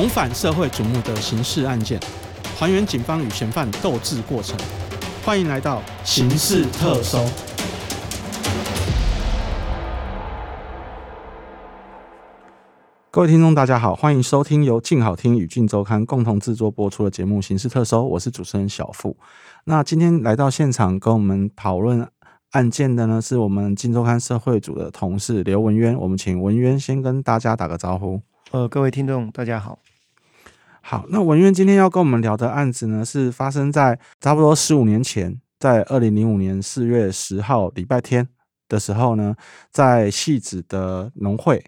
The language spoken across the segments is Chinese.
重返社会瞩目的刑事案件，还原警方与嫌犯斗智过程。欢迎来到刑事特搜。各位听众，大家好，欢迎收听由静好听与静周刊共同制作播出的节目《刑事特搜》，我是主持人小付。那今天来到现场跟我们讨论案件的呢，是我们静周刊社会组的同事刘文渊。我们请文渊先跟大家打个招呼。呃，各位听众，大家好。好，那文渊今天要跟我们聊的案子呢，是发生在差不多十五年前，在二零零五年四月十号礼拜天的时候呢，在戏子的农会。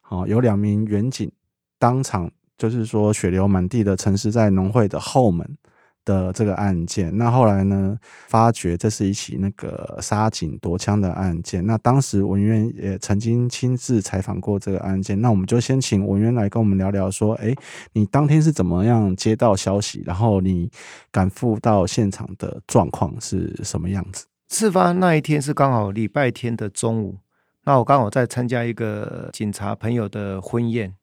好，有两名远景当场就是说血流满地的沉尸在农会的后门的这个案件。那后来呢，发觉这是一起那个杀警夺枪的案件。那当时文渊也曾经亲自采访过这个案件。那我们就先请文渊来跟我们聊聊，说，哎，你当天是怎么样接到消息，然后你赶赴到现场的状况是什么样子？事发那一天是刚好礼拜天的中午。那我刚好在参加一个警察朋友的婚宴，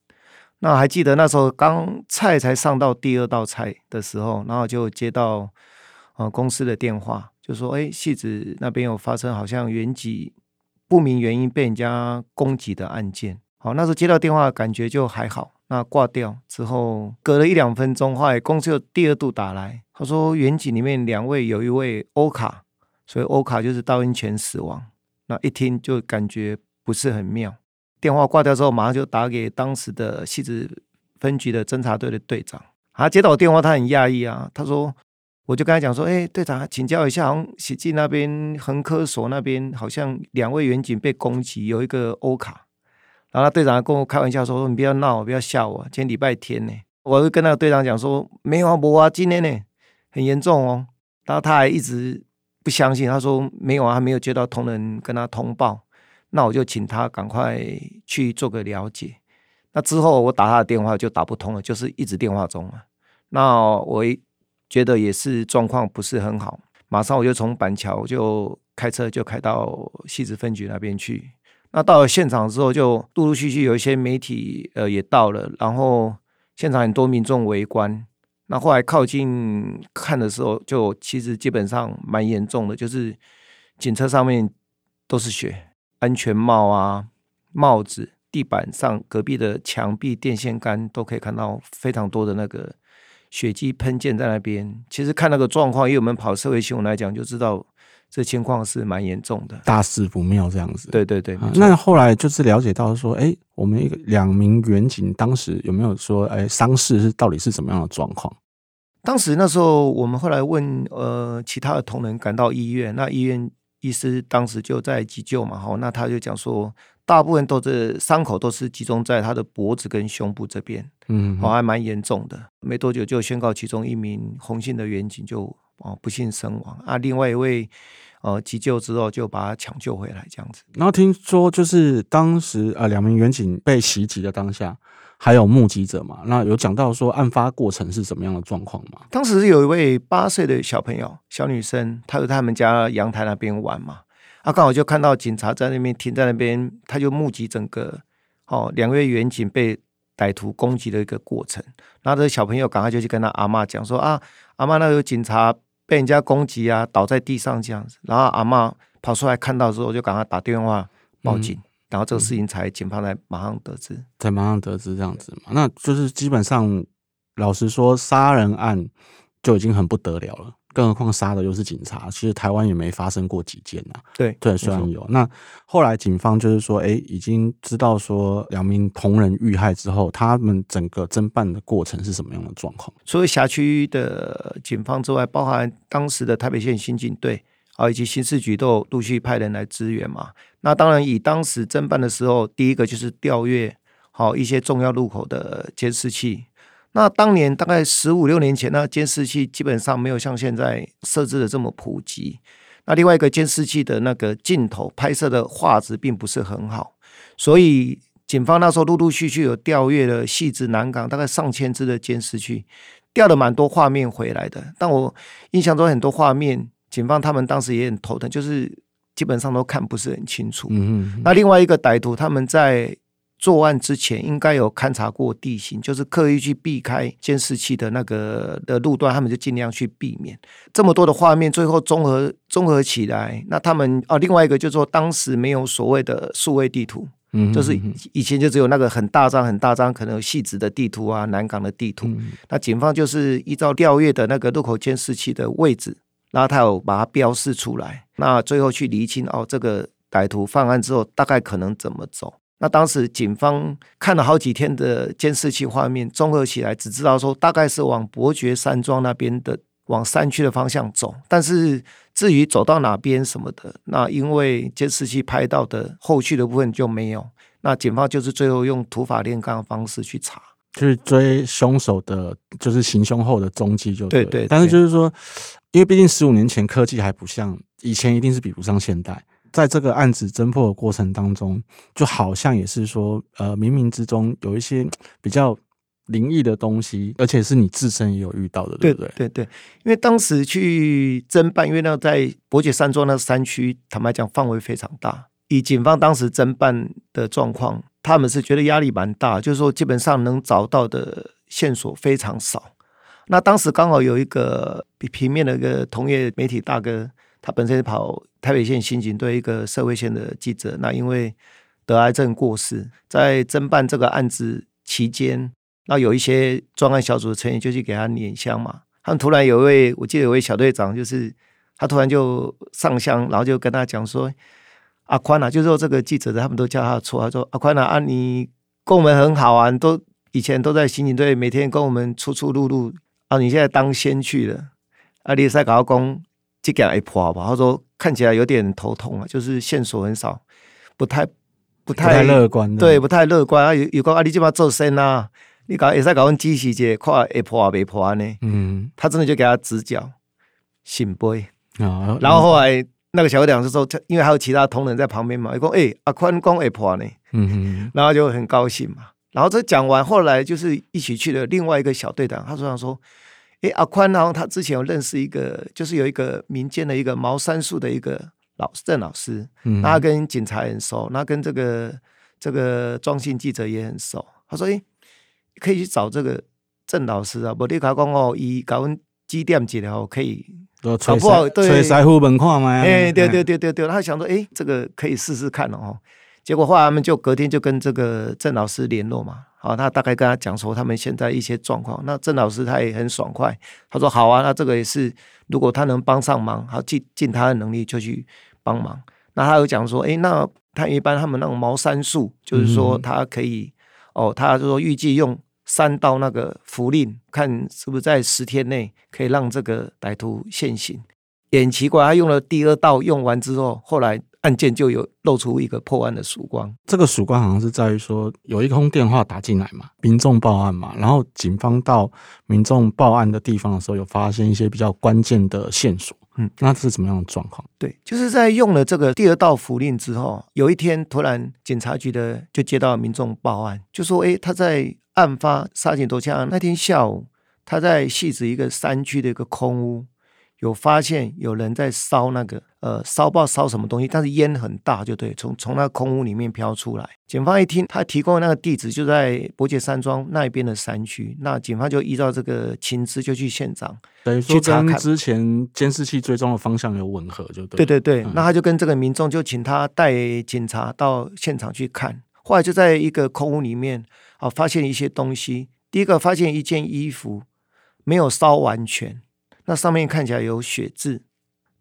那还记得那时候刚菜才上到第二道菜的时候，然后就接到呃公司的电话，就说哎，戏子那边有发生好像原籍不明原因被人家攻击的案件。好，那时候接到电话感觉就还好，那挂掉之后隔了一两分钟，后来公司又第二度打来，他说原籍里面两位有一位欧卡，所以欧卡就是刀音前死亡。那一听就感觉不是很妙，电话挂掉之后，马上就打给当时的戏子分局的侦查队的队长。他接到我电话，他很讶异啊，他说，我就跟他讲说，哎，队长，请教一下，好像喜记那边横科所那边好像两位员警被攻击，有一个欧卡。然后队长跟我开玩笑说，你不要闹，不要吓我，今天礼拜天呢。我就跟那个队长讲说，没有啊，不啊，今天呢很严重哦。然后他还一直。不相信，他说没有啊，还没有接到同仁跟他通报，那我就请他赶快去做个了解。那之后我打他的电话就打不通了，就是一直电话中啊。那我觉得也是状况不是很好，马上我就从板桥就开车就开到西子分局那边去。那到了现场之后，就陆陆续续有一些媒体呃也到了，然后现场很多民众围观。那后来靠近看的时候，就其实基本上蛮严重的，就是警车上面都是血，安全帽啊、帽子、地板上、隔壁的墙壁、电线杆都可以看到非常多的那个血迹喷溅在那边。其实看那个状况，因为我们跑社会新闻来讲，就知道这情况是蛮严重的，大事不妙这样子。对对对，那后来就是了解到说，哎。我们一个两名员警当时有没有说，哎，伤势是到底是什么样的状况？当时那时候我们后来问，呃，其他的同仁赶到医院，那医院医师当时就在急救嘛，哈，那他就讲说，大部分都是伤口都是集中在他的脖子跟胸部这边，嗯，哦，还蛮严重的，没多久就宣告其中一名红姓的员警就哦不幸身亡，啊，另外一位。呃，急救之后就把他抢救回来，这样子。然后听说就是当时呃，两名远警被袭击的当下，还有目击者嘛？那有讲到说案发过程是什么样的状况吗？当时有一位八岁的小朋友，小女生，她在他们家阳台那边玩嘛，啊，刚好就看到警察在那边停在那边，她就目击整个哦，两位远警被歹徒攻击的一个过程。然后这小朋友赶快就去跟他阿妈讲说啊，阿妈那有警察。被人家攻击啊，倒在地上这样子，然后阿妈跑出来看到之后，就赶快打电话报警，然后这个事情才警方才马上得知，才马上得知这样子嘛。那就是基本上，老实说，杀人案就已经很不得了了。更何况杀的又是警察，其实台湾也没发生过几件呐。对对，虽然有。那后来警方就是说，哎，已经知道说两名同仁遇害之后，他们整个侦办的过程是什么样的状况？除了辖区的警方之外，包含当时的台北县刑警队啊，以及刑事局都陆续派人来支援嘛。那当然，以当时侦办的时候，第一个就是调阅好一些重要路口的监视器。那当年大概十五六年前，那监视器基本上没有像现在设置的这么普及。那另外一个监视器的那个镜头拍摄的画质并不是很好，所以警方那时候陆陆续续有调阅了细致南港大概上千支的监视器，调了蛮多画面回来的。但我印象中很多画面，警方他们当时也很头疼，就是基本上都看不是很清楚。嗯嗯。那另外一个歹徒他们在作案之前应该有勘察过地形，就是刻意去避开监视器的那个的路段，他们就尽量去避免这么多的画面，最后综合综合起来，那他们哦，另外一个就是说当时没有所谓的数位地图。嗯，就是以前就只有那个很大张很大张，可能有细致的地图啊，南港的地图。那警方就是依照调阅的那个路口监视器的位置，然后他有把它标示出来。那最后去厘清哦，这个歹徒犯案之后大概可能怎么走。那当时警方看了好几天的监视器画面，综合起来只知道说大概是往伯爵山庄那边的。往山区的方向走，但是至于走到哪边什么的，那因为监视器拍到的后续的部分就没有。那警方就是最后用土法炼钢的方式去查，去追凶手的，就是行凶后的踪迹就对对。但是就是说，因为毕竟十五年前科技还不像以前，一定是比不上现代。在这个案子侦破的过程当中，就好像也是说，呃，冥冥之中有一些比较。灵异的东西，而且是你自身也有遇到的，对不对？对对，因为当时去侦办，因为那在伯爵山庄那山区，坦白讲范围非常大。以警方当时侦办的状况，他们是觉得压力蛮大，就是说基本上能找到的线索非常少。那当时刚好有一个平面的一个同业媒体大哥，他本身是跑台北县刑警队一个社会线的记者，那因为得癌症过世，在侦办这个案子期间。那有一些专案小组的成员就去给他捻香嘛。他们突然有一位，我记得有位小队长，就是他突然就上香，然后就跟他讲说：“阿宽啊，就是说这个记者的，他们都叫他的绰号，说阿宽啊，啊你跟我们很好啊，都以前都在刑警队，每天跟我们出出入入啊，你现在当先去了，啊，你在搞工，这个一破吧？他说看起来有点头痛啊，就是线索很少，不太不太乐观，对，不太乐观啊。有有个啊，你这把做声啊。”你搞也在搞问机器节，看会破没破呢？嗯，他真的就给他指教，醒杯啊。然后后来那个小队长是说，因为还有其他同仁在旁边嘛，讲哎阿宽讲会破呢，嗯哼，然后就很高兴嘛。然后这讲完，后来就是一起去的另外一个小队长，他说想说，哎阿宽，然后他之前有认识一个，就是有一个民间的一个茅山术的一个老郑老师，嗯他跟警察很熟，那跟这个这个庄信记者也很熟。他说，哎。可以去找这个郑老师啊，不，你讲讲哦，伊搞阮指点一下哦，可以搞不好对吹腮胡门看嘛？哎，对对对对对，他想说，哎，这个可以试试看哦。结果后来他们就隔天就跟这个郑老师联络嘛，好，他大概跟他讲说他们现在一些状况。那郑老师他也很爽快，他说好啊，那这个也是，如果他能帮上忙，好尽尽他的能力就去帮忙。那他有讲说，哎，那他一般他们那种茅山术，就是说他可以。哦，他就说预计用三道那个符令，看是不是在十天内可以让这个歹徒现行。也很奇怪，他用了第二道，用完之后，后来案件就有露出一个破案的曙光。这个曙光好像是在于说，有一通电话打进来嘛，民众报案嘛，然后警方到民众报案的地方的时候，有发现一些比较关键的线索。嗯，那是怎么样的状况？对，就是在用了这个第二道符令之后，有一天突然警察局的就接到民众报案，就说：“哎，他在案发杀警夺枪案那天下午，他在戏子一个山区的一个空屋。”有发现有人在烧那个呃烧爆烧什么东西，但是烟很大，就对，从从那空屋里面飘出来。警方一听，他提供的那个地址就在伯爵山庄那一边的山区，那警方就依照这个情资就去现场，等于说跟之前监视器追踪的方向有吻合，就对。对对对，那他就跟这个民众就请他带警察到现场去看，后来就在一个空屋里面啊发现一些东西。第一个发现一件衣服没有烧完全。那上面看起来有血渍，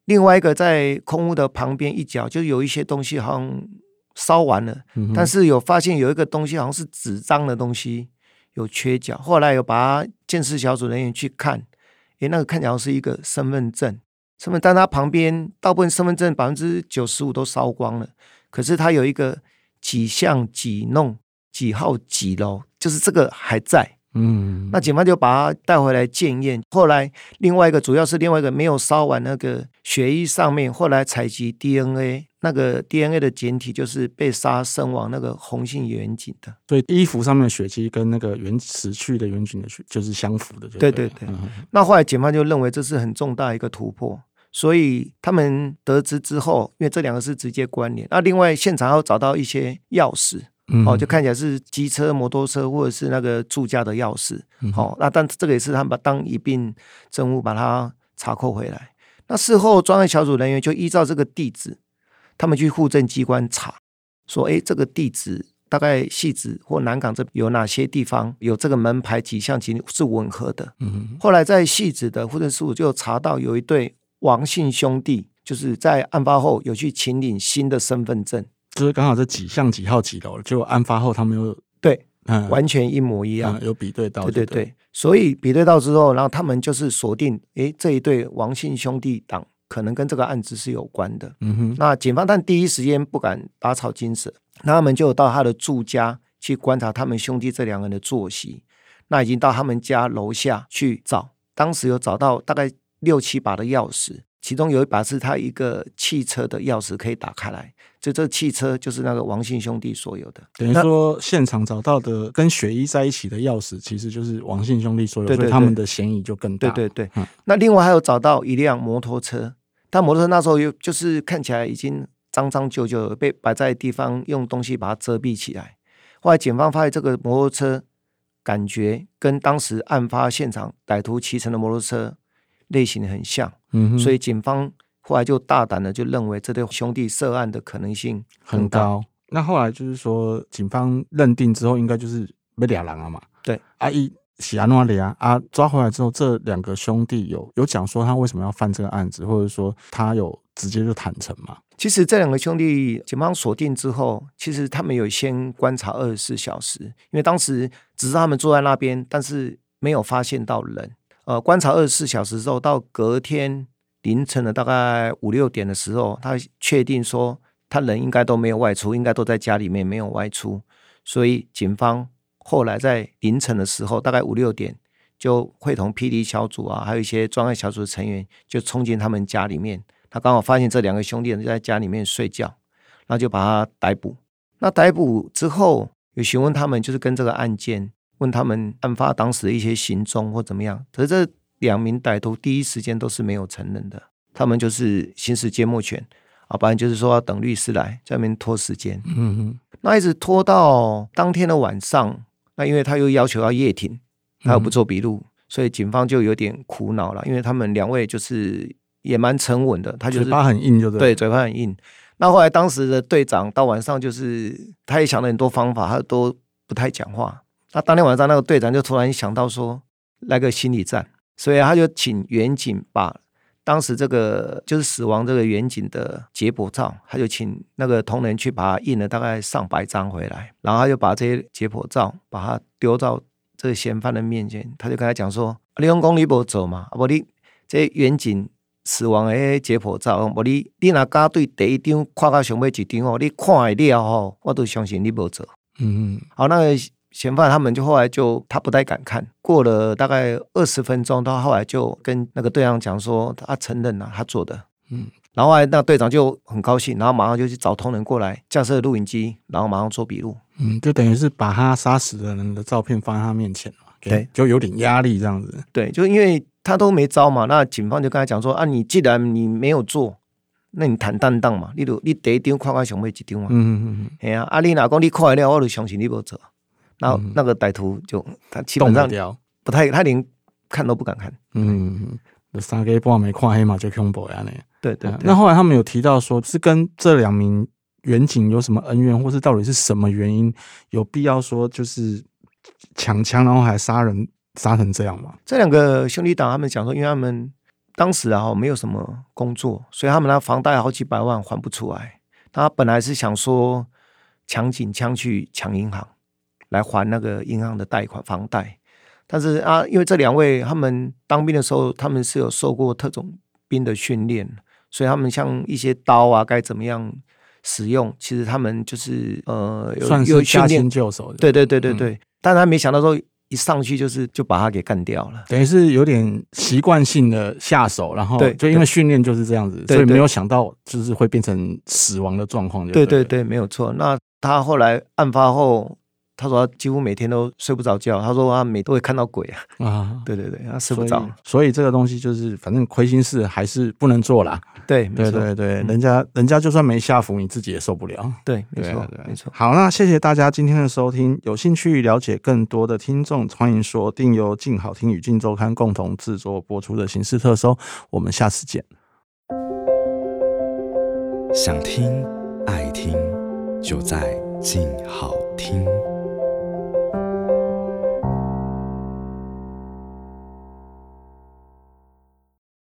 另外一个在空屋的旁边一角，就有一些东西好像烧完了，但是有发现有一个东西好像是纸张的东西有缺角。后来有把监视小组人员去看，诶，那个看起来是一个身份证，身份，但它旁边大部分身份证百分之九十五都烧光了，可是它有一个几项几弄几号几楼，就是这个还在。嗯，那警方就把他带回来检验。后来另外一个主要是另外一个没有烧完那个血衣上面，后来采集 DNA，那个 DNA 的简体就是被杀身亡那个红杏远景的。所以，衣服上面的血迹跟那个原死去的远景的血就是相符的。对对对。那后来警方就认为这是很重大一个突破，所以他们得知之后，因为这两个是直接关联。那另外现场要找到一些钥匙。嗯哦，就看起来是机车、摩托车或者是那个住家的钥匙。嗯哦，那但这个也是他们把当一并证物把它查扣回来。那事后专案小组人员就依照这个地址，他们去户政机关查，说，哎，这个地址大概戏子或南港这有哪些地方有这个门牌几项其实是吻合的。嗯后来在戏子的户政事务就查到有一对王姓兄弟，就是在案发后有去请领新的身份证，就是刚好这几项几号几楼，结果案发后他们又对，嗯完全一模一样。嗯有比对到，对对对，所以比对到之后，然后他们就是锁定，诶，这一对王姓兄弟党可能跟这个案子是有关的。嗯哼那警方但第一时间不敢打草惊蛇，那他们就到他的住家去观察他们兄弟这两个人的作息。那已经到他们家楼下去找，当时有找到大概六七把的钥匙，其中有一把是他一个汽车的钥匙可以打开来，就这汽车就是那个王姓兄弟所有的。等于说现场找到的跟雪衣在一起的钥匙，其实就是王姓兄弟所有，对对所以他们的嫌疑就更大。对对对，嗯那另外还有找到一辆摩托车，但摩托车那时候又就是看起来已经脏脏旧旧，被摆在地方用东西把它遮蔽起来。后来警方发现这个摩托车感觉跟当时案发现场歹徒骑乘的摩托车类型很像，嗯哼，所以警方后来就大胆的就认为这对兄弟涉案的可能性大。很高。那后来就是说，警方认定之后，应该就是被俩人了嘛。对，阿一喜安诺里啊啊抓回来之后，这两个兄弟有有讲说他为什么要犯这个案子，或者说他有直接就坦诚嘛？其实这两个兄弟，警方锁定之后，其实他们有先观察二十四小时，因为当时只是他们坐在那边，但是没有发现到人。呃，观察二十四小时之后，到隔天凌晨的大概五六点的时候，他确定说他人应该都没有外出，应该都在家里面没有外出，所以警方后来在凌晨的时候，大概五六点就会同霹雳小组啊，还有一些专案小组的成员就冲进他们家里面。他刚好发现这两个兄弟就在家里面睡觉，那就把他逮捕。那逮捕之后，有询问他们，就是跟这个案件，问他们案发当时的一些行踪或怎么样。可是这两名歹徒第一时间都是没有承认的，他们就是行使缄默权啊，不然就是说要等律师来在那边拖时间。嗯哼，那一直拖到当天的晚上，那因为他又要求要夜庭，他又不做笔录，所以警方就有点苦恼了，因为他们两位就是也蛮沉稳的，他就是嘴巴很硬，就对。对，嘴巴很硬。那后来当时的队长到晚上就是他也想了很多方法，他都不太讲话。那当天晚上那个队长就突然想到说来个心理战，所以他就请远景把当时这个就是死亡这个远景的解剖照，他就请那个同仁去把它印了大概上百张回来，然后他就把这些解剖照把它丢到这个嫌犯的面前，他就跟他讲说：“啊你用公你不走嘛，啊不你这远景死亡的迄解剖照，无你你若敢对第一张看到上尾一张哦，你看会了吼，我都相信你无做。嗯嗯，好，那个嫌犯他们就后来就他不太敢看，过了大概二十分钟，到后来就跟那个队长讲说，他承认了他做的。嗯，然后后来那队长就很高兴，然后马上就去找同仁过来架设录影机，然后马上做笔录。嗯，就等于是把他杀死的人的照片放在他面前嘛，对，就有点压力这样子。对，就因为他都没招嘛，那警方就跟他讲说啊，你既然你没有做，那你坦荡荡嘛，你如你第一张看看上尾一张嘛，嗯嗯嗯哎呀、啊，你哪讲你看得了，我就相信你无做。然后嗯那个歹徒就他基本上不太，他连看都不敢看。嗯，三个半没看黑嘛，就恐怖呀呢。对对那后来他们有提到说，是跟这两名远警有什么恩怨，或是到底是什么原因，有必要说就是抢枪，然后还杀人杀成这样吗？这两个兄弟党他们讲说，因为他们当时啊没有什么工作，所以他们那房贷好几百万还不出来。他本来是想说抢警枪去抢银行来还那个银行的贷款房贷，但是啊，因为这两位他们当兵的时候，他们是有受过特种兵的训练，所以他们像一些刀啊该怎么样使用，其实他们就是呃有算有训练是驾轻，就手的。对对对对嗯对，但他没想到说一上去就是就把他给干掉了。等于是有点习惯性的下手，然后就因为训练就是这样子，所以没有想到就是会变成死亡的状况。对对对，没有错。那他后来案发后他说他几乎每天都睡不着觉，他说他每都会看到鬼啊。啊，对对对，他睡不着。所以这个东西就是，反正亏心事还是不能做啦。对，没对错，对对，人家人家就算没下符，你自己也受不了。对，没错对啊对啊，没错。好，那谢谢大家今天的收听。有兴趣了解更多的听众，欢迎锁定由静好听与静周刊共同制作播出的《形式特搜》。我们下次见。想听爱听，就在静好听。